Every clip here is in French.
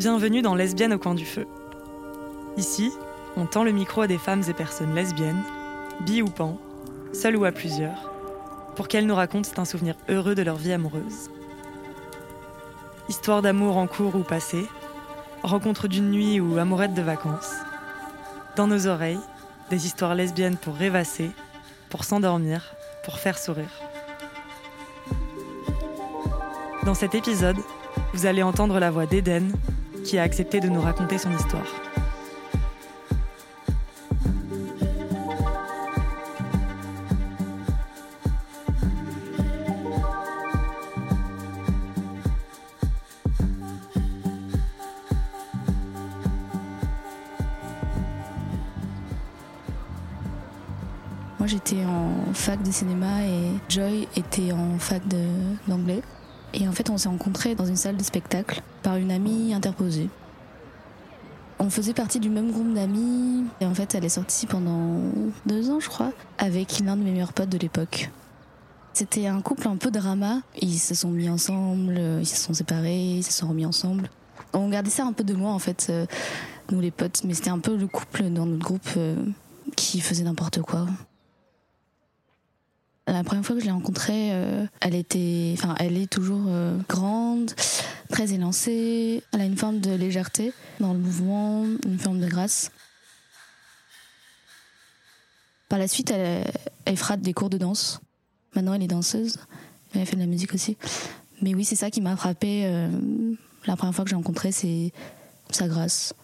Bienvenue dans Lesbiennes au coin du feu. Ici, on tend le micro à des femmes et personnes lesbiennes, bi ou pan, seules ou à plusieurs, pour qu'elles nous racontent un souvenir heureux de leur vie amoureuse. Histoire d'amour en cours ou passé, rencontre d'une nuit ou amourette de vacances. Dans nos oreilles, des histoires lesbiennes pour rêvasser, pour s'endormir, pour faire sourire. Dans cet épisode, vous allez entendre la voix d'Eden, qui a accepté de nous raconter son histoire. Moi j'étais en fac de cinéma et Joy était en fac d'anglais. Et en fait on s'est rencontrés dans une salle de spectacle par une amie interposée. On faisait partie du même groupe d'amis et en fait elle est sortie pendant deux ans je crois avec l'un de mes meilleurs potes de l'époque. C'était un couple un peu drama. Ils se sont mis ensemble, ils se sont séparés, ils se sont remis ensemble. On gardait ça un peu de loin en fait, euh, nous les potes, mais c'était un peu le couple dans notre groupe euh, qui faisait n'importe quoi. La première fois que je l'ai rencontrée, euh, elle était, enfin, elle est toujours euh, grande, très élancée. Elle a une forme de légèreté dans le mouvement, une forme de grâce. Par la suite, elle, elle des cours de danse. Maintenant, elle est danseuse. Elle fait de la musique aussi. Mais oui, c'est ça qui m'a frappée euh, la première fois que j'ai rencontré, c'est sa grâce.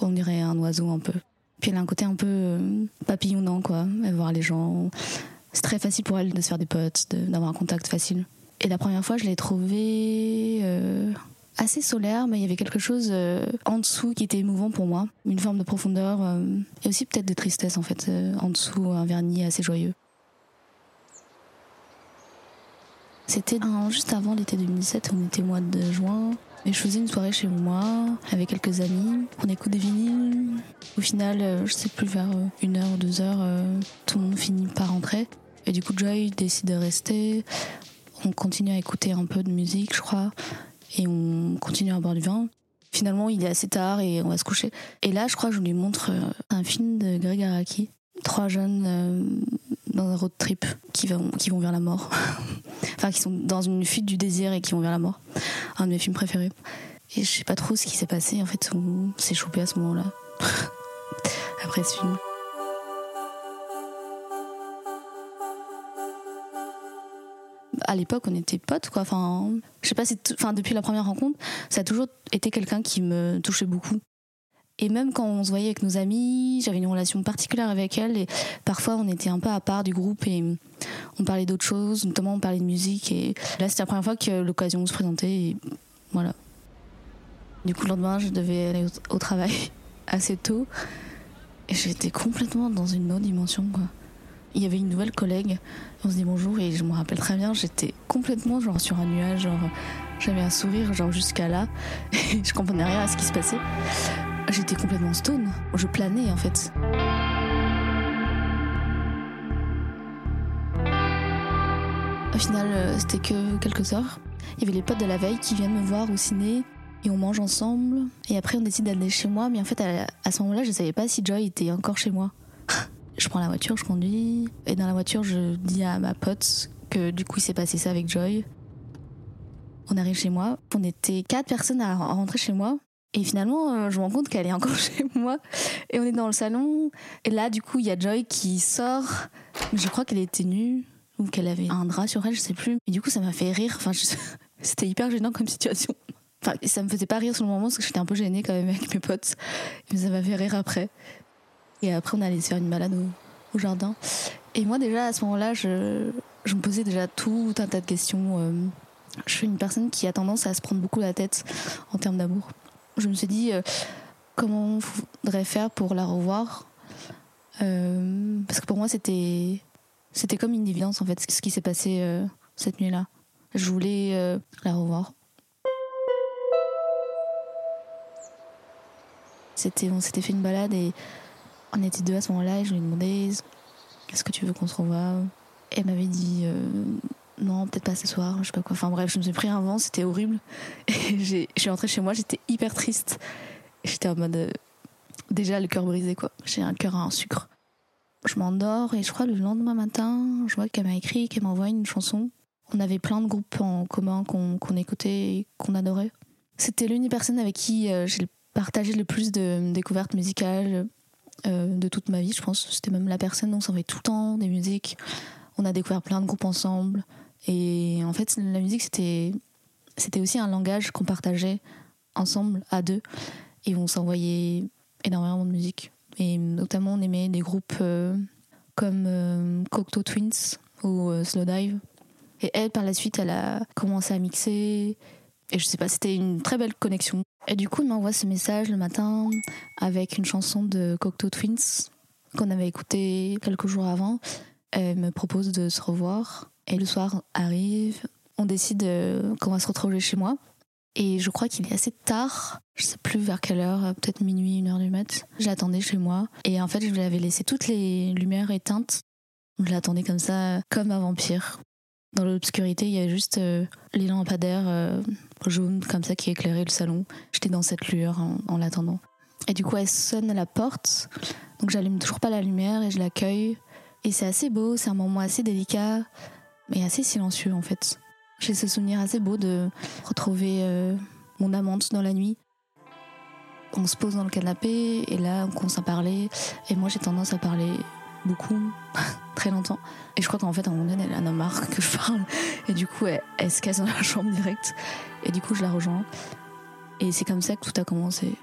On dirait un oiseau un peu. Puis elle a un côté un peu papillonnant, quoi. Elle voir les gens c'est très facile pour elle de se faire des potes, d'avoir un contact facile. Et la première fois, je l'ai trouvée euh, assez solaire, mais il y avait quelque chose euh, en dessous qui était émouvant pour moi. Une forme de profondeur euh, et aussi peut-être de tristesse en fait. en dessous, un vernis assez joyeux. C'était juste avant l'été 2017, on était au mois de juin. Et je faisais une soirée chez moi avec quelques amis. On écoute des vinyles. Au final, je sais plus, vers une heure deux heures, tout le monde finit par rentrer. Et du coup, Joy décide de rester. On continue à écouter un peu de musique, je crois. Et on continue à boire du vin. Finalement, il est assez tard et on va se coucher. Et là, je crois je lui montre euh, un film de Greg Araki. Trois jeunes euh, dans un road trip qui vont, qui vont vers la mort. enfin, qui sont dans une fuite du désir et qui vont vers la mort. Un de mes films préférés. Et je sais pas trop ce qui s'est passé, en fait, on s'est chopé à ce moment-là. Après ce film. À l'époque, on était potes, quoi. Enfin, je sais pas, tout- enfin, depuis la première rencontre, ça a toujours été quelqu'un qui me touchait beaucoup. Et même quand on se voyait avec nos amis, j'avais une relation particulière avec elle. Et parfois, on était un peu à part du groupe et on parlait d'autres choses, notamment on parlait de musique. Et là, c'était la première fois que l'occasion se présentait. Voilà. Du coup, le lendemain, je devais aller au travail assez tôt. Et j'étais complètement dans une autre dimension, quoi. Il y avait une nouvelle collègue. On se dit bonjour et je me rappelle très bien, j'étais complètement sur un nuage, genre j'avais un sourire genre jusqu'à là. Et je comprenais rien à ce qui se passait. J'étais complètement stone. Je planais en fait. Au final, euh, c'était que quelques heures. Il y avait les potes de la veille qui viennent me voir au ciné et on mange ensemble. Et après, on décide d'aller chez moi. Mais en fait, à, ce moment-là, je savais pas si Joy était encore chez moi. Je prends la voiture, je conduis. Et dans la voiture, je dis à ma pote que du coup, il s'est passé ça avec Joy. On arrive chez moi. On était quatre personnes à rentrer chez moi. Et finalement, euh, je me rends compte qu'elle est encore chez moi. Et on est dans le salon. Et là, du coup, il y a Joy qui sort. Je crois qu'elle était nue ou qu'elle avait un drap sur elle, je sais plus. Et du coup, ça m'a fait rire. Enfin, c'était hyper gênant comme situation. Enfin, ça me faisait pas rire sur le moment parce que j'étais un peu gênée quand même avec mes potes. Mais ça m'a fait rire après. Et après, on allait se faire une balade au, jardin. Et moi, déjà, à ce moment-là, je, me posais déjà tout un tas de questions. euh, je suis une personne qui a tendance à se prendre beaucoup la tête en termes d'amour. Je me suis dit, euh, comment faudrait faire pour la revoir? Euh, Parce que pour moi, c'était c'était comme une évidence, en fait, ce qui s'est passé euh, cette nuit-là. Je voulais la revoir. C'était, on s'était fait une balade et on était deux à ce moment-là et je lui ai demandé est-ce que tu veux qu'on se revoie? Elle m'avait dit euh, non, peut-être pas ce soir, je sais pas quoi. Enfin bref, je me suis pris un vent, c'était horrible. Et j'ai- je suis chez moi, j'étais hyper triste. J'étais en mode. euh, déjà le cœur brisé, quoi. J'ai un cœur en sucre. Je m'endors et je crois le lendemain matin, je vois qu'elle m'a écrit, qu'elle m'envoie une chanson. On avait plein de groupes en commun qu'on qu'on écoutait et qu'on adorait. C'était l'une des personnes avec qui euh, j'ai partagé le plus de découvertes musicales euh, de toute ma vie, je pense. C'était même la personne on s'envoyait tout le temps des musiques. On a découvert plein de groupes ensemble. Et en fait, la musique, c'était c'était aussi un langage qu'on partageait ensemble à deux. Et on s'envoyait énormément de musique. Et notamment, on aimait des groupes euh, comme euh, Cocteau Twins ou euh, Slow Dive. Et elle, par la suite, elle a commencé à mixer. Et je sais pas, c'était une très belle connexion. Et du coup, elle m'envoie ce message le matin avec une chanson de Cocteau Twins qu'on avait écoutée quelques jours avant. Elle me propose de se revoir. Et le soir arrive, on décide euh, qu'on va se retrouver chez moi. Et je crois qu'il est assez tard, je sais plus vers quelle heure, euh, peut-être minuit, une heure du mat. Je l'attendais chez moi. Et en fait, je lui avais laissé toutes les lumières éteintes. Je l'attendais comme ça, comme un vampire. Dans l'obscurité, il y avait juste euh, les lampadaires jaunes comme ça qui éclairaient le salon. J'étais dans cette lueur en, en l'attendant. Et du coup, elle sonne à la porte. Donc j'allume toujours pas la lumière et je l'accueille. Et c'est assez beau, c'est un moment assez délicat, mais assez silencieux en fait. J'ai ce souvenir assez beau de retrouver euh, mon amante dans la nuit. On se pose dans le canapé et là on commence à parler. Et moi j'ai tendance à parler beaucoup, très longtemps. Et je crois qu'en fait à un moment donné elle en a marre que je parle. Et du coup elle, elle se casse dans la chambre direct. Et du coup je la rejoins. Et c'est comme ça que tout a commencé.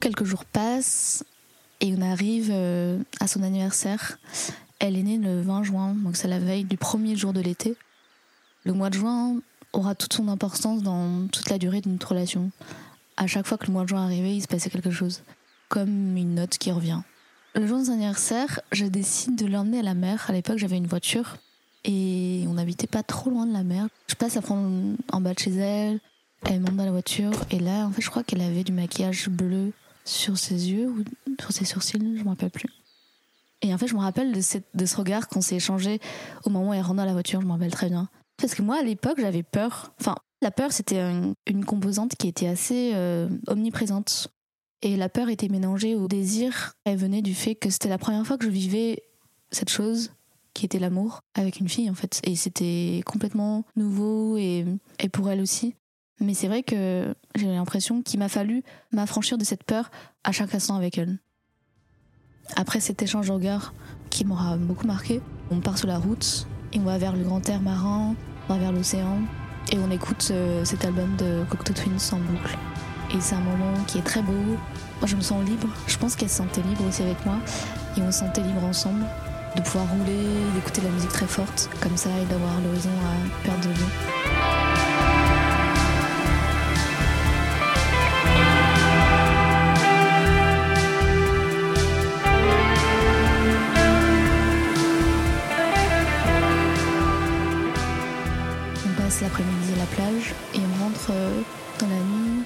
Quelques jours passent et on arrive euh, à son anniversaire. Elle est née le 20 juin, donc c'est la veille du premier jour de l'été. Le mois de juin aura toute son importance dans toute la durée de notre relation. À chaque fois que le mois de juin arrivait, il se passait quelque chose, comme une note qui revient. Le jour de son anniversaire, je décide de l'emmener à la mer. À l'époque, j'avais une voiture et on n'habitait pas trop loin de la mer. Je passe à prendre en bas de chez elle. Elle monte dans la voiture et là, en fait, je crois qu'elle avait du maquillage bleu sur ses yeux ou sur ses sourcils, je me rappelle plus. Et en fait, je me rappelle de, ce regard qu'on s'est échangé au moment où elle rentre dans la voiture, je me rappelle très bien. Parce que moi, à l'époque, j'avais peur. Enfin, la peur, c'était une, une composante qui était assez euh, omniprésente. Et la peur était mélangée au désir. Elle venait du fait que c'était la première fois que je vivais cette chose qui était l'amour avec une fille, en fait. Et c'était complètement nouveau et, et pour elle aussi. Mais c'est vrai que j'ai l'impression qu'il m'a fallu m'affranchir de cette peur à chaque instant avec elle. Après cet échange de regards qui m'aura beaucoup marqué, on part sur la route et on va vers le grand air marin, on va vers l'océan et on écoute euh, cet album de Cocteau Twins en boucle. Et c'est un moment qui est très beau. Moi, je me sens libre. Je pense qu'elle se sentait libre aussi avec moi et on se sentait libre ensemble de pouvoir rouler, d'écouter la musique très forte comme ça et d'avoir l'horizon à perdre de vue. La plage et on rentre euh, dans la nuit.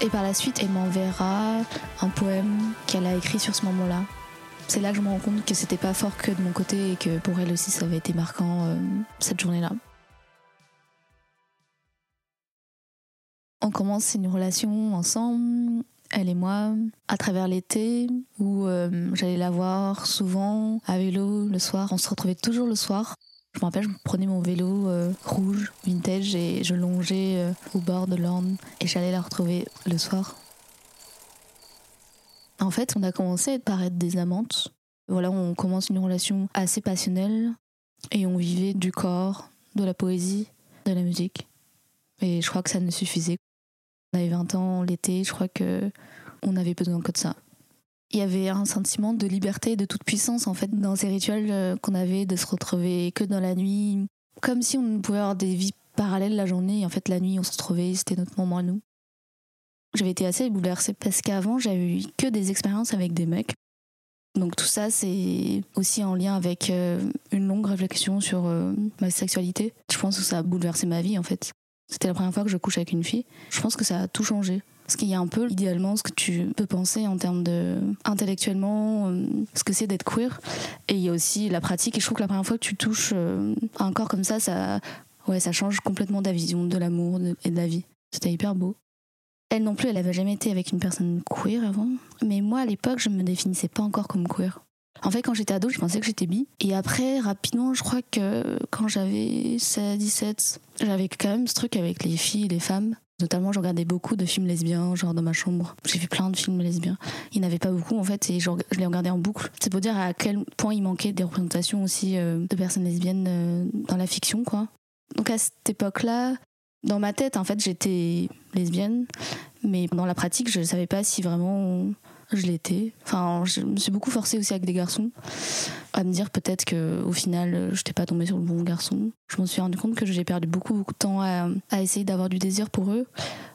Et par la suite, elle m'enverra un poème qu'elle a écrit sur ce moment-là. C'est là que je me rends compte que c'était pas fort que de mon côté et que pour elle aussi ça avait été marquant euh, cette journée-là. On commence une relation ensemble, elle et moi, à travers l'été, où euh, j'allais la voir souvent à vélo le soir. On se retrouvait toujours le soir. Je me rappelle, je prenais mon vélo euh, rouge, vintage, et je longeais euh, au bord de l'Orne et j'allais la retrouver le soir. En fait, on a commencé par être des amantes. Voilà, on commence une relation assez passionnelle et on vivait du corps, de la poésie, de la musique. Et je crois que ça ne suffisait. On avait 20 ans l'été, je crois que on avait besoin que de ça. Il y avait un sentiment de liberté et de toute puissance en fait dans ces rituels euh, qu'on avait de se retrouver que dans la nuit, comme si on pouvait avoir des vies parallèles la journée et en fait la nuit on se retrouvait, c'était notre moment à nous. J'avais été assez bouleversée parce qu'avant j'avais eu que des expériences avec des mecs. Donc tout ça, c'est aussi en lien avec euh, une longue réflexion sur euh, ma sexualité. Je pense que ça a bouleversé ma vie en fait. C'était la première fois que je couche avec une fille. Je pense que ça a tout changé. Parce qu'il y a un peu, idéalement, ce que tu peux penser en termes de. intellectuellement, euh, ce que c'est d'être queer. Et il y a aussi la pratique. Et je trouve que la première fois que tu touches à un corps comme ça, ça, ouais, ça change complètement ta vision de l'amour et de la vie. C'était hyper beau. Elle non plus, elle avait jamais été avec une personne queer avant. Mais moi, à l'époque, je me définissais pas encore comme queer. En fait, quand j'étais ado, je pensais que j'étais bi. Et après, rapidement, je crois que quand j'avais 16, 17, j'avais quand même ce truc avec les filles les femmes. Notamment, je regardais beaucoup de films lesbiens, genre dans ma chambre. J'ai vu plein de films lesbiens. Il n'y en avait pas beaucoup, en fait, et je, les regardais en boucle. C'est pour dire à quel point il manquait des représentations aussi euh, de personnes lesbiennes euh, dans la fiction, quoi. Donc à cette époque-là, dans ma tête, en fait, j'étais lesbienne, mais dans la pratique, je ne savais pas si vraiment je l'étais. Enfin, je me suis beaucoup forcée aussi avec des garçons à me dire peut-être que au final, je n'étais pas tombée sur le bon garçon. Je me suis rendu compte que j'ai perdu beaucoup, beaucoup de temps à, à essayer d'avoir du désir pour eux,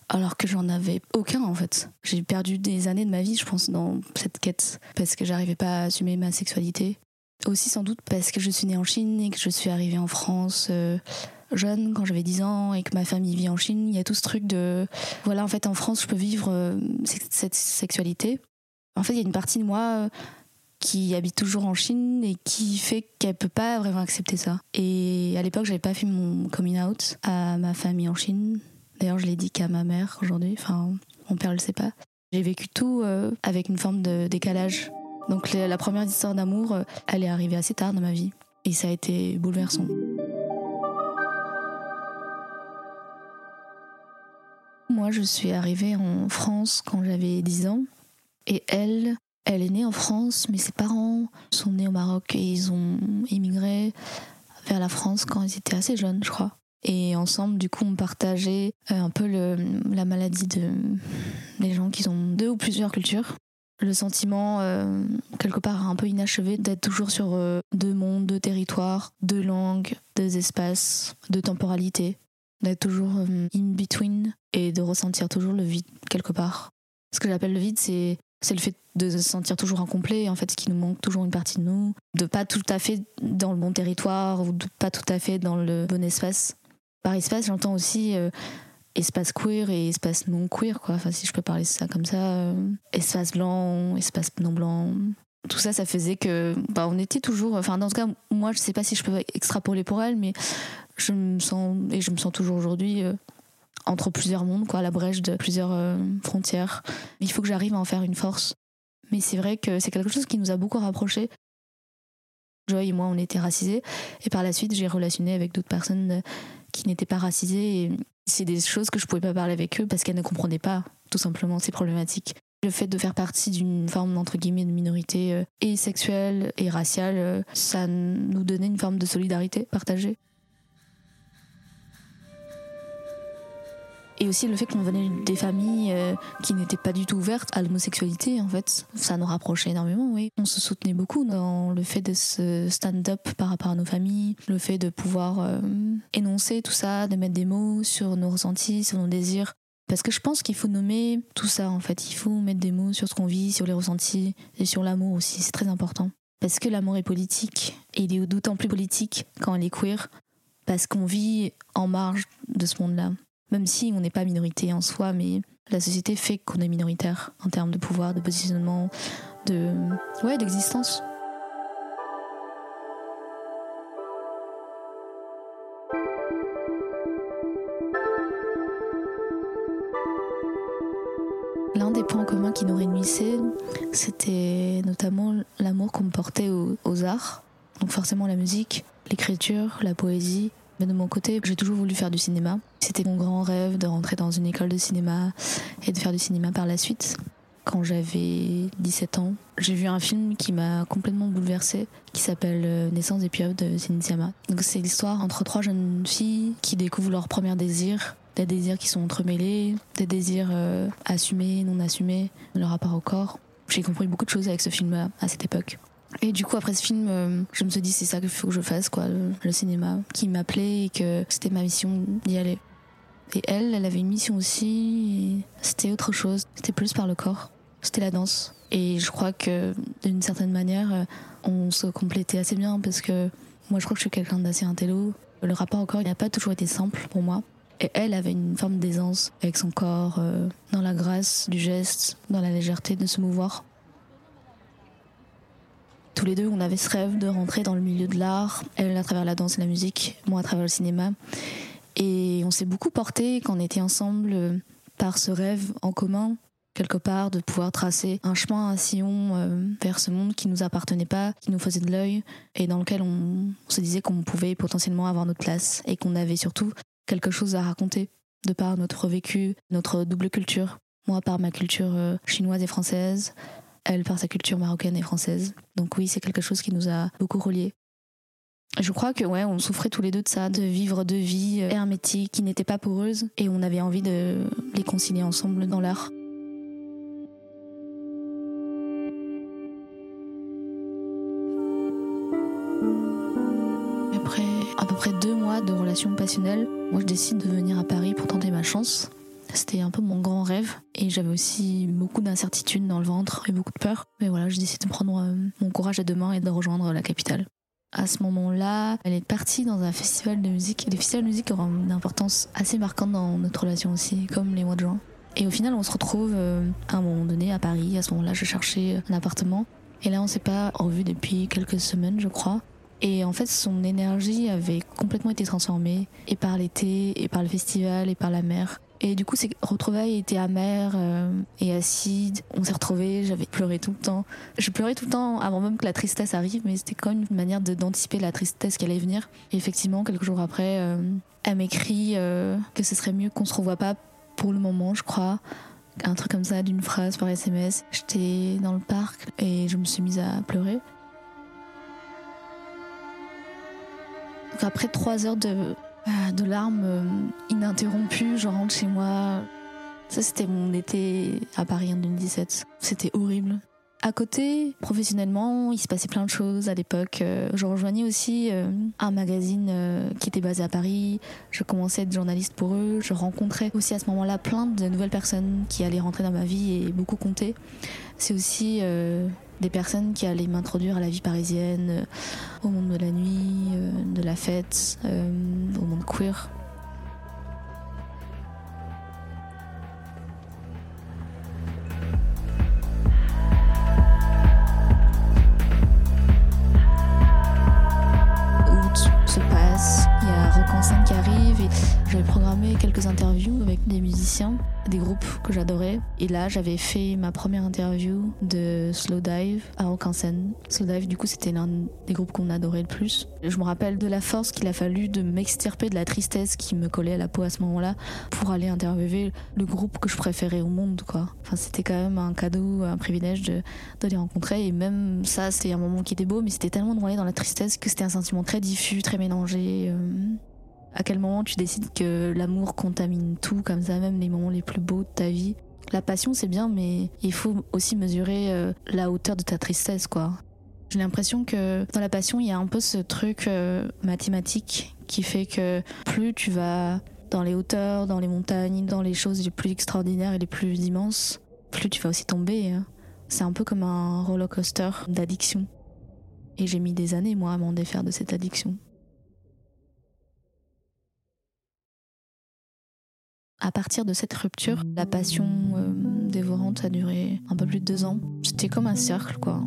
alors que j'en avais aucun en fait. J'ai perdu des années de ma vie, je pense, dans cette quête, parce que j'arrivais pas à assumer ma sexualité. Aussi sans doute parce que je suis née en Chine et que je suis arrivée en France. Euh, jeune, quand j'avais 10 ans et que ma famille vit en Chine, il y a tout ce truc de voilà, en fait, en France, je peux vivre euh, cette sexualité. En fait, il y a une partie de moi euh, qui habite toujours en Chine et qui fait qu'elle peut pas vraiment accepter ça. Et à l'époque, j'avais pas fait mon coming out à ma famille en Chine. D'ailleurs, je l'ai dit qu'à ma mère aujourd'hui. Enfin, mon père le sait pas. J'ai vécu tout euh, avec une forme de décalage. Donc la première histoire d'amour, elle est arrivée assez tard dans ma vie. Et ça a été bouleversant. Moi, je suis arrivée en France quand j'avais 10 ans. Et elle, elle est née en France, mais ses parents sont nés au Maroc et ils ont immigré vers la France quand ils étaient assez jeunes, je crois. Et ensemble, du coup, on partageait euh, un peu la maladie de, des gens qui ont deux ou plusieurs cultures. Le sentiment, euh, quelque part, un peu inachevé d'être toujours sur euh, deux mondes, deux territoires, deux langues, deux espaces, deux temporalités d'être toujours in between et de ressentir toujours le vide quelque part. Ce que j'appelle le vide, c'est c'est le fait de se sentir toujours incomplet, en fait, ce qui nous manque toujours une partie de nous, de pas tout à fait dans le bon territoire ou de pas tout à fait dans le bon espace. Par espace, j'entends aussi euh, espace queer et espace non queer, quoi. Enfin, si je peux parler ça comme ça, euh, espace blanc, espace non blanc. Tout ça, ça faisait que, bah, on était toujours. Enfin, dans ce cas, moi, je sais pas si je peux extrapoler pour elle, mais je me sens, et je me sens toujours aujourd'hui, euh, entre plusieurs mondes, quoi, la brèche de plusieurs euh, frontières. Il faut que j'arrive à en faire une force. Mais c'est vrai que c'est quelque chose qui nous a beaucoup rapprochés. Joy et moi, on était racisés. Et par la suite, j'ai relationné avec d'autres personnes euh, qui n'étaient pas racisées. Et c'est des choses que je pouvais pas parler avec eux parce qu'elles ne comprenaient pas, tout simplement, ces problématiques. Le fait de faire partie d'une forme, entre guillemets, de minorité et sexuelle et raciale, ça nous donnait une forme de solidarité partagée. Et aussi le fait qu'on venait des familles euh, qui n'étaient pas du tout ouvertes à l'homosexualité, en fait. Ça nous rapprochait énormément, oui. On se soutenait beaucoup dans le fait de se stand-up par rapport à nos familles, le fait de pouvoir euh, énoncer tout ça, de mettre des mots sur nos ressentis, sur nos désirs. Parce que je pense qu'il faut nommer tout ça, en fait. Il faut mettre des mots sur ce qu'on vit, sur les ressentis et sur l'amour aussi. C'est très important. Parce que l'amour est politique, et il est d'autant plus politique quand il est queer, parce qu'on vit en marge de ce monde-là même si on n'est pas minorité en soi, mais la société fait qu'on est minoritaire en termes de pouvoir, de positionnement, de ouais, d'existence. L'un des points communs qui nous réunissait, c'était notamment l'amour qu'on portait aux arts. Donc forcément la musique, l'écriture, la poésie, mais de mon côté, j'ai toujours voulu faire du cinéma. C'était mon grand rêve de rentrer dans une école de cinéma et de faire du cinéma par la suite. Quand j'avais 17 ans, j'ai vu un film qui m'a complètement bouleversée, qui s'appelle euh, Naissance des pieuvres de Céline Donc c'est l'histoire entre trois jeunes filles qui découvrent leurs premiers désirs, des désirs qui sont entremêlés, des désirs euh, assumés, non assumés, leur rapport au corps. J'ai compris beaucoup de choses avec ce film à cette époque. Et du coup, après ce film, euh, je me suis dit, c'est ça qu'il faut que je fasse, quoi, le, cinéma, qui m'appelait et que c'était ma mission d'y aller. Et elle, elle avait une mission aussi, c'était autre chose, c'était plus par le corps. c'était la danse. Et je crois que d'une certaine manière, euh, on se complétait assez bien parce que moi je crois que je suis quelqu'un d'assez intello. Le rapport au corps, il n'a pas toujours été simple pour moi. Et elle avait une forme d'aisance avec son corps, euh, dans la grâce du geste, dans la légèreté de se mouvoir. Tous les deux, on avait ce rêve de rentrer dans le milieu de l'art, elle à travers la danse et la musique, moi à travers le cinéma. Et on s'est beaucoup porté quand on était ensemble euh, par ce rêve en commun, quelque part, de pouvoir tracer un chemin, un sillon euh, vers ce monde qui nous appartenait pas, qui nous faisait de l'œil, et dans lequel on, on se disait qu'on pouvait potentiellement avoir notre place, et qu'on avait surtout quelque chose à raconter, de par notre vécu, notre double culture. Moi par ma culture euh, chinoise et française, elle par sa culture marocaine et française. Donc oui, c'est quelque chose qui nous a beaucoup reliés. Je crois que ouais, on souffrait tous les deux de ça, de vivre deux vies euh, hermétiques qui n'étaient pas poreuses, et on avait envie de les concilier ensemble dans l'art. Après à peu près deux mois de relations passionnelles, moi je décide de venir à Paris pour tenter ma chance. C'était un peu mon grand rêve et j'avais aussi beaucoup d'incertitudes dans le ventre et beaucoup de peur. Mais voilà, je décide de prendre euh, mon courage à deux mains et de rejoindre la capitale. À ce moment-là, elle est partie dans un festival de musique. Les festivals de musique auront une importance assez marquante dans notre relation aussi, comme les mois de juin. Et au final, on se retrouve euh, à un moment donné à Paris. À ce moment-là, je cherchais un appartement. Et là, on s'est pas revu depuis quelques semaines, je crois. Et en fait, son énergie avait complètement été transformée, et par l'été, et par le festival, et par la mer. Et du coup, ces retrouvailles étaient amères euh, et acides. On s'est retrouvés, j'avais pleuré tout le temps. Je pleurais tout le temps avant même que la tristesse arrive, mais c'était quand même une manière d'anticiper la tristesse qui allait venir. Et effectivement, quelques jours après, euh, elle m'écrit euh, que ce serait mieux qu'on se revoie pas pour le moment, je crois. Un truc comme ça, d'une phrase par SMS. J'étais dans le parc et je me suis mise à pleurer. Donc après trois heures de, de larmes ininterrompues, je rentre chez moi. Ça, c'était mon été à Paris en 2017. C'était horrible. À côté, professionnellement, il se passait plein de choses à l'époque. Je rejoignais aussi un magazine qui était basé à Paris. Je commençais à être journaliste pour eux. Je rencontrais aussi à ce moment-là plein de nouvelles personnes qui allaient rentrer dans ma vie et beaucoup compter. C'est aussi des personnes qui allaient m'introduire à la vie parisienne, au monde de la nuit, de la fête, au monde queer. Scène qui arrive et j'avais programmé quelques interviews avec des musiciens, des groupes que j'adorais. Et là, j'avais fait ma première interview de Slow Dive à scène. Slow Dive, du coup, c'était l'un des groupes qu'on adorait le plus. Je me rappelle de la force qu'il a fallu de m'extirper de la tristesse qui me collait à la peau à ce moment-là pour aller interviewer le groupe que je préférais au monde, quoi. Enfin, c'était quand même un cadeau, un privilège de, de les rencontrer. Et même ça, c'était un moment qui était beau, mais c'était tellement noyé dans la tristesse que c'était un sentiment très diffus, très mélangé. Euh, à quel moment tu décides que l'amour contamine tout, comme ça, même les moments les plus beaux de ta vie? La passion, c'est bien, mais il faut aussi mesurer euh, la hauteur de ta tristesse, quoi. J'ai l'impression que dans la passion, il y a un peu ce truc euh, mathématique qui fait que plus tu vas dans les hauteurs, dans les montagnes, dans les choses les plus extraordinaires et les plus immenses, plus tu vas aussi tomber. Hein. C'est un peu comme un roller coaster d'addiction. Et j'ai mis des années, moi, à m'en défaire de cette addiction. À partir de cette rupture, la passion euh, dévorante a duré un peu plus de deux ans. C'était comme un cercle, quoi.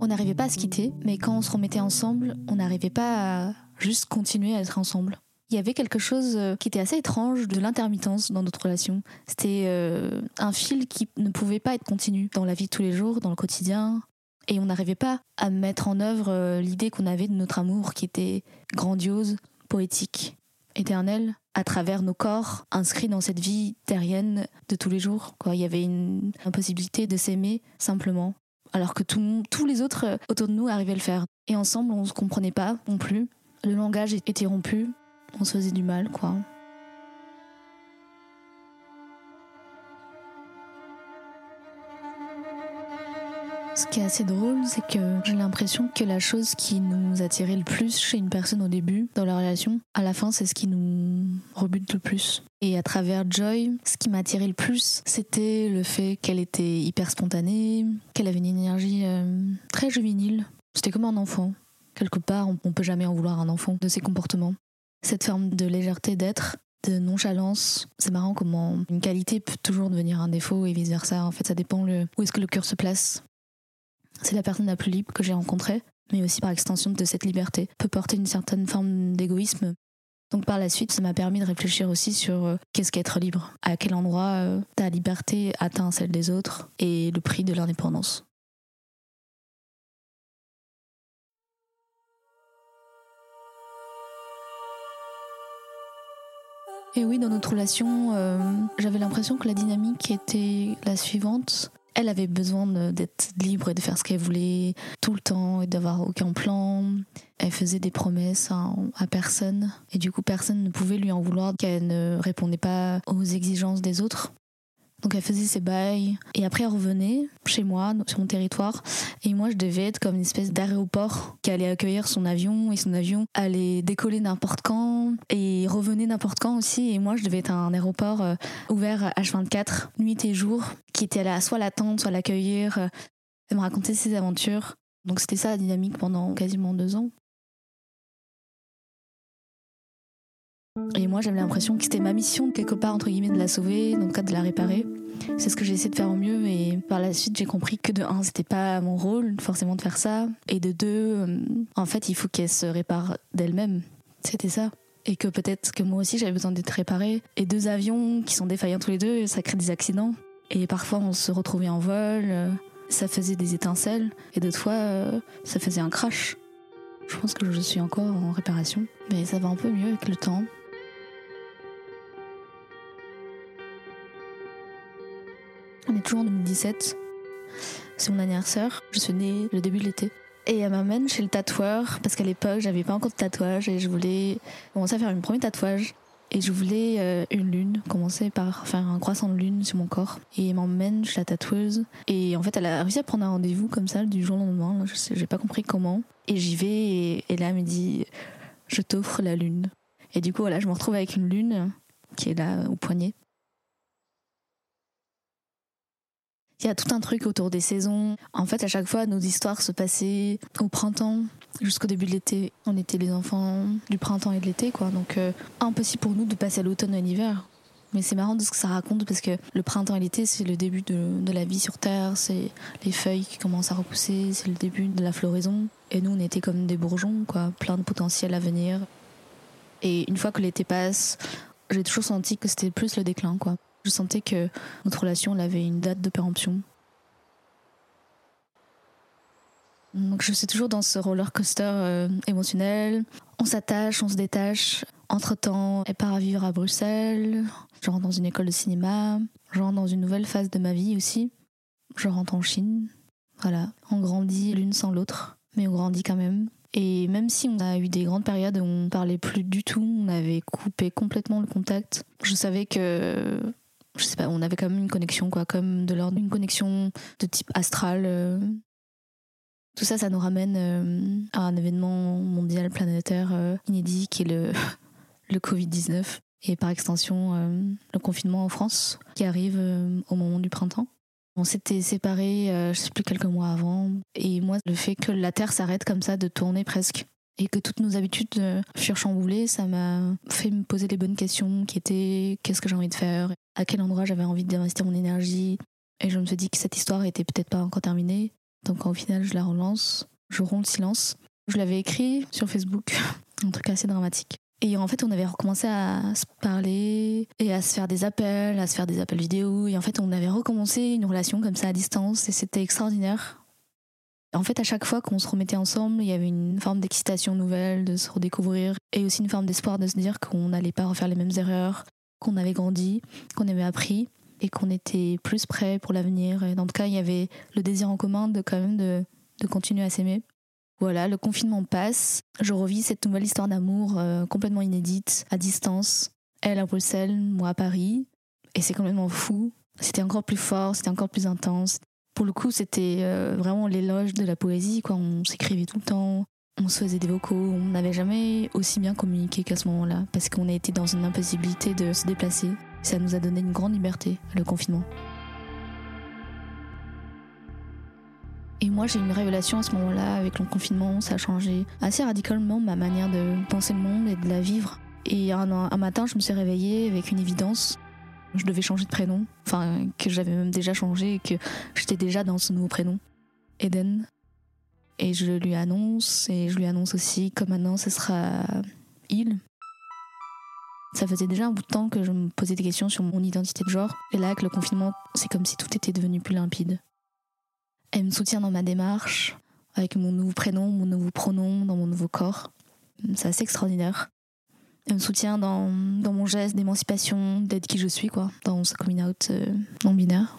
On n'arrivait pas à se quitter, mais quand on se remettait ensemble, on n'arrivait pas à juste continuer à être ensemble. Il y avait quelque chose qui était assez étrange de l'intermittence dans notre relation. C'était euh, un fil qui ne pouvait pas être continu dans la vie de tous les jours, dans le quotidien. Et on n'arrivait pas à mettre en œuvre euh, l'idée qu'on avait de notre amour qui était grandiose, poétique, éternel, à travers nos corps inscrits dans cette vie terrienne de tous les jours. Quoi. Il y avait une impossibilité de s'aimer simplement, alors que tous les autres autour de nous arrivaient à le faire. Et ensemble, on ne se comprenait pas non plus. Le langage était rompu, on se faisait du mal, quoi. Ce qui est assez drôle, c'est que j'ai l'impression que la chose qui nous attirait le plus chez une personne au début, dans la relation, à la fin, c'est ce qui nous rebute le plus. Et à travers Joy, ce qui m'a attiré le plus, c'était le fait qu'elle était hyper spontanée, qu'elle avait une énergie euh, très juvénile. C'était comme un enfant. Quelque part, on, on peut jamais en vouloir un enfant de ses comportements. Cette forme de légèreté d'être, de nonchalance. C'est marrant comment une qualité peut toujours devenir un défaut et vice versa. En fait, ça dépend le, où est-ce que le cœur se place. C'est la personne la plus libre que j'ai rencontrée, mais aussi par extension de cette liberté peut porter une certaine forme d'égoïsme. Donc par la suite, ça m'a permis de réfléchir aussi sur euh, qu'est-ce qu'être libre, à quel endroit euh, ta liberté atteint celle des autres et le prix de l'indépendance? Et oui, dans notre relation, euh, j'avais l'impression que la dynamique était la suivante. Elle avait besoin d'être libre et de faire ce qu'elle voulait tout le temps et d'avoir aucun plan. Elle faisait des promesses à, à, personne et du coup personne ne pouvait lui en vouloir qu'elle ne répondait pas aux exigences des autres. Donc elle faisait ses bails et après elle revenait chez moi, sur mon territoire. Et moi je devais être comme une espèce d'aéroport qui allait accueillir son avion et son avion allait décoller n'importe quand et revenait n'importe quand aussi. Et moi je devais être un aéroport euh, ouvert H24, nuit et jour, qui était là soit l'attendre, soit l'accueillir. Elle euh, me racontait ses aventures. Donc c'était ça la dynamique pendant quasiment deux ans. Et moi, j'avais l'impression que c'était ma mission, quelque part, entre guillemets, de la sauver, dans le cadre de la réparer. C'est ce que j'ai essayé de faire au mieux, et par la suite, j'ai compris que de un, c'était pas mon rôle, forcément, de faire ça, et de deux, euh, en fait, il faut qu'elle se répare d'elle-même. C'était ça. Et que peut-être que moi aussi, j'avais besoin d'être réparée. Et deux avions qui sont défaillants tous les deux, ça crée des accidents. Et parfois, on se retrouvait en vol, euh, ça faisait des étincelles, et d'autres fois, euh, ça faisait un crash. Je pense que je suis encore en réparation, mais ça va un peu mieux avec le temps. On est toujours en 2017. C'est mon anniversaire. Je suis née le début de l'été. Et elle m'amène chez le tatoueur parce qu'à l'époque, j'avais pas encore de tatouage et je voulais commencer à faire une premier tatouage. Et je voulais euh, une lune, commencer par faire un croissant de lune sur mon corps. Et elle m'emmène chez la tatoueuse. Et en fait, elle a réussi à prendre un rendez-vous comme ça du jour au lendemain. Je j'ai pas compris comment. Et j'y vais et, et, là, elle me dit Je t'offre la lune. Et du coup, voilà, je me retrouve avec une lune qui est là au poignet. Il y a tout un truc autour des saisons. En fait, à chaque fois, nos histoires se passaient au printemps jusqu'au début de l'été. On était les enfants du printemps et de l'été, quoi. Donc, euh, impossible pour nous de passer à l'automne et à l'hiver. Mais c'est marrant de ce que ça raconte parce que le printemps et l'été, c'est le début de, de, la vie sur Terre, c'est les feuilles qui commencent à repousser, c'est le début de la floraison. Et nous, on était comme des bourgeons, quoi, plein de potentiel à venir. Et une fois que l'été passe, j'ai toujours senti que c'était plus le déclin, quoi. Je sentais que notre relation avait une date de péremption. Donc je suis toujours dans ce roller coaster euh, émotionnel. On s'attache, on se détache. Entre temps, elle part à vivre à Bruxelles. Je rentre dans une école de cinéma. Je rentre dans une nouvelle phase de ma vie aussi. Je rentre en Chine. Voilà, on grandit l'une sans l'autre, mais on grandit quand même. Et même si on a eu des grandes périodes où on parlait plus du tout, on avait coupé complètement le contact. Je savais que je sais pas, on avait quand même une connexion, de type astral. Euh. Tout ça, ça nous ramène euh, à un événement mondial planétaire euh, inédit qui est le, le Covid-19 et par extension le confinement en France qui arrive au moment du printemps. On s'était séparés, je sais plus, quelques mois avant. Et moi, le fait que la Terre s'arrête comme ça de tourner presque et que toutes nos habitudes furent chamboulées, ça m'a fait me poser les bonnes questions qui étaient qu'est-ce que j'ai envie de faire à quel endroit j'avais envie d'investir mon énergie. Et je me suis dit que cette histoire était peut-être pas encore terminée. Donc au final, je la relance, je romps le silence. Je l'avais écrit sur Facebook, un truc assez dramatique. Et en fait, on avait recommencé à se parler et à se faire des appels, à se faire des appels vidéo. Et en fait, on avait recommencé une relation comme ça à distance et c'était extraordinaire. En fait, à chaque fois qu'on se remettait ensemble, il y avait une forme d'excitation nouvelle, de se redécouvrir et aussi une forme d'espoir de se dire qu'on n'allait pas refaire les mêmes erreurs, qu'on avait grandi, qu'on avait appris et qu'on était plus prêt pour l'avenir. Et dans tout cas, il y avait le désir en commun de quand même de, de continuer à s'aimer. Voilà, le confinement passe. Je revis cette nouvelle histoire d'amour euh, complètement inédite, à distance. Elle à Bruxelles, moi à Paris. Et c'est complètement fou. C'était encore plus fort, c'était encore plus intense. Pour le coup, c'était euh, vraiment l'éloge de la poésie. Quoi. On s'écrivait tout le temps, on se faisait des vocaux. On n'avait jamais aussi bien communiqué qu'à ce moment-là, parce qu'on a été dans une impossibilité de se déplacer. Ça nous a donné une grande liberté, le confinement. Et moi, j'ai une révélation à ce moment-là avec le confinement. Ça a changé assez radicalement ma manière de penser le monde et de la vivre. Et un matin, je me suis réveillée avec une évidence je devais changer de prénom, enfin que j'avais même déjà changé et que j'étais déjà dans ce nouveau prénom, Eden. Et je lui annonce, et je lui annonce aussi que maintenant ce sera il. Ça faisait déjà un bout de temps que je me posais des questions sur mon identité de genre, et là avec le confinement, c'est comme si tout était devenu plus limpide. Elle me soutient dans ma démarche, avec mon nouveau prénom, mon nouveau pronom, dans mon nouveau corps. C'est assez extraordinaire me soutient dans, dans mon geste d'émancipation, d'être qui je suis, quoi, dans ce coming out euh, non binaire.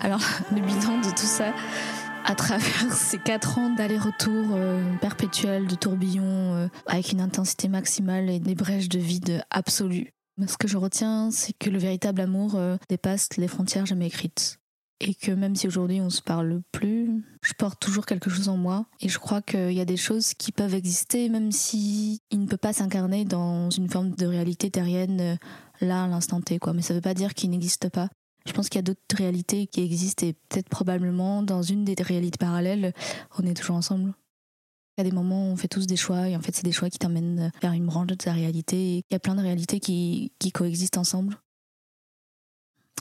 Alors, le bilan de tout ça, à travers ces quatre ans d'aller-retour euh, perpétuel, de tourbillon, euh, avec une intensité maximale et des brèches de vide absolues, ce que je retiens, c'est que le véritable amour euh, dépasse les frontières jamais écrites. Et que même si aujourd'hui on se parle plus, je porte toujours quelque chose en moi. Et je crois qu'il y a des choses qui peuvent exister, même si il ne peut pas s'incarner dans une forme de réalité terrienne euh, là, à l'instant T, quoi. Mais ça ne veut pas dire qu'il n'existe pas. Je pense qu'il y a d'autres réalités qui existent et peut-être probablement dans une des réalités parallèles, on est toujours ensemble. Il y a des moments où on fait tous des choix et en fait c'est des choix qui t'amènent vers une branche de ta réalité. Il y a plein de réalités qui, qui coexistent ensemble.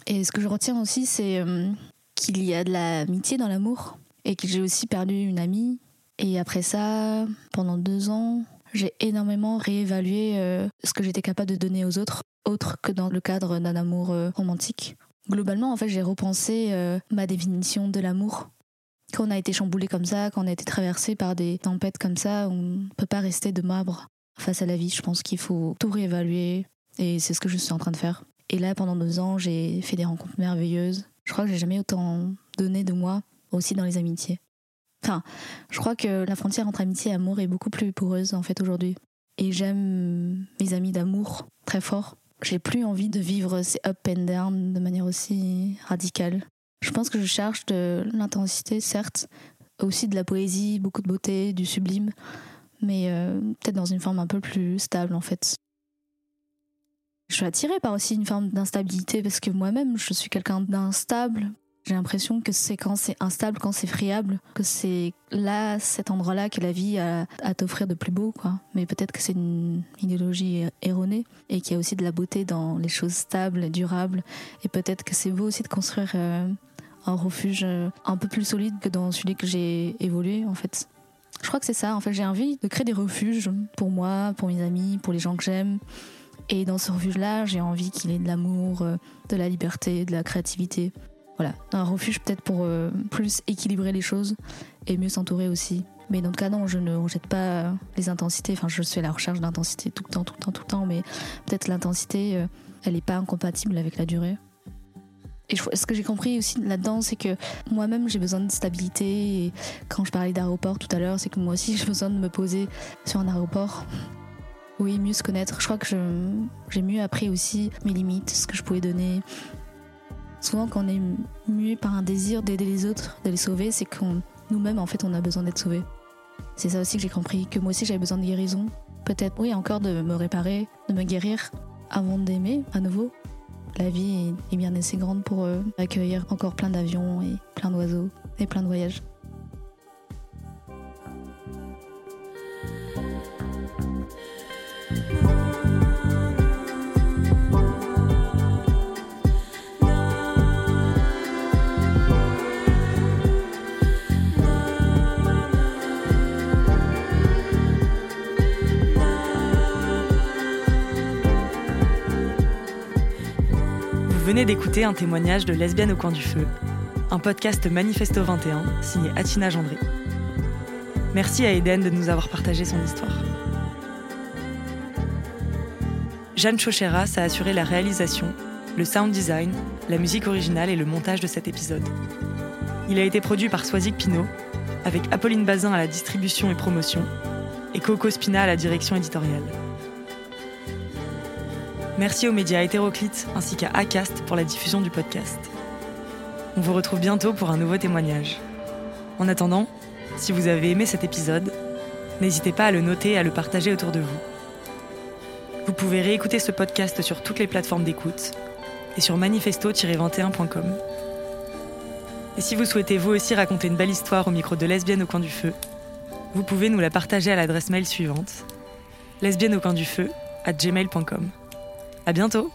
Et ce que je retiens aussi, c'est euh, qu'il y a de l'amitié dans l'amour et que j'ai aussi perdu une amie. Et après ça, pendant deux ans, j'ai énormément réévalué euh, ce que j'étais capable de donner aux autres, autre que dans le cadre d'un amour euh, romantique. Globalement, en fait, j'ai repensé ma définition de l'amour quand on a été chamboulé comme ça, quand on a été traversé par des tempêtes comme ça, on ne peut pas rester de marbre face à la vie. Je pense qu'il faut tout réévaluer et c'est ce que je suis en train de faire. Et là, pendant deux ans, j'ai fait des rencontres merveilleuses. Je crois que j'ai jamais autant donné de moi, aussi dans les amitiés. Enfin, je crois que la frontière entre amitié et amour est beaucoup plus poreuse en fait aujourd'hui. Et j'aime mes amis d'amour très fort. J'ai plus envie de vivre ces up and down de manière aussi radicale. Je pense que je cherche de l'intensité, certes, aussi de la poésie, beaucoup de beauté, du sublime, mais euh, peut-être dans une forme un peu plus stable en fait. Je suis attirée par aussi une forme d'instabilité parce que moi-même je suis quelqu'un d'instable. J'ai l'impression que c'est quand c'est instable, quand c'est friable, que c'est là, cet endroit-là, que la vie a à t'offrir de plus beau, quoi. Mais peut-être que c'est une idéologie erronée et qu'il y a aussi de la beauté dans les choses stables, durables. Et peut-être que c'est beau aussi de construire euh, un refuge euh, un peu plus solide que dans celui que j'ai évolué en fait. Je crois que c'est ça, en fait j'ai envie de créer des refuges pour moi, pour mes amis, pour les gens que j'aime. Et dans ce refuge-là, j'ai envie qu'il ait de l'amour, euh, de la liberté, de la créativité. Voilà, un refuge peut-être pour euh, plus équilibrer les choses et mieux s'entourer aussi. Mais dans le cas, non, je ne rejette pas les intensités. Enfin, je suis à la recherche d'intensité tout le temps, tout le temps, tout le temps. Mais peut-être l'intensité, elle n'est pas incompatible avec la durée. Et ce que j'ai compris aussi là-dedans, c'est que moi-même j'ai besoin de stabilité. Et quand je parlais d'aéroport tout à l'heure, c'est que moi aussi j'ai besoin de me poser sur un aéroport. Oui, mieux se connaître. Je crois que j'ai mieux appris aussi mes limites, ce que je pouvais donner. Souvent, quand on est mué par un désir d'aider les autres, de les sauver, c'est qu'on nous-mêmes en fait on a besoin d'être sauvés. C'est ça aussi que j'ai compris, que moi aussi j'avais besoin de guérison. Peut-être, oui, encore de me réparer, de me guérir avant d'aimer à nouveau la vie est bien assez grande pour euh, accueillir encore plein d'avions et plein d'oiseaux et plein de voyages. Venez d'écouter un témoignage de Lesbienne au coin du feu, un podcast Manifesto 21 signé Atina Gendry. Merci à Eden de nous avoir partagé son histoire. Jeanne Chocheras a assuré la réalisation, le sound design, la musique originale et le montage de cet épisode. Il a été produit par Soisic Pinot, avec Apolline Bazin à la distribution et promotion, et Coco Spina à la direction éditoriale. Merci aux médias hétéroclites ainsi qu'à ACAST pour la diffusion du podcast. On vous retrouve bientôt pour un nouveau témoignage. En attendant, si vous avez aimé cet épisode, n'hésitez pas à le noter et à le partager autour de vous. Vous pouvez réécouter ce podcast sur toutes les plateformes d'écoute et sur manifesto-21.com. Et si vous souhaitez vous aussi raconter une belle histoire au micro de Lesbienne au coin du feu, vous pouvez nous la partager à l'adresse mail suivante lesbienne au coin du feu à gmail.com. À bientôt!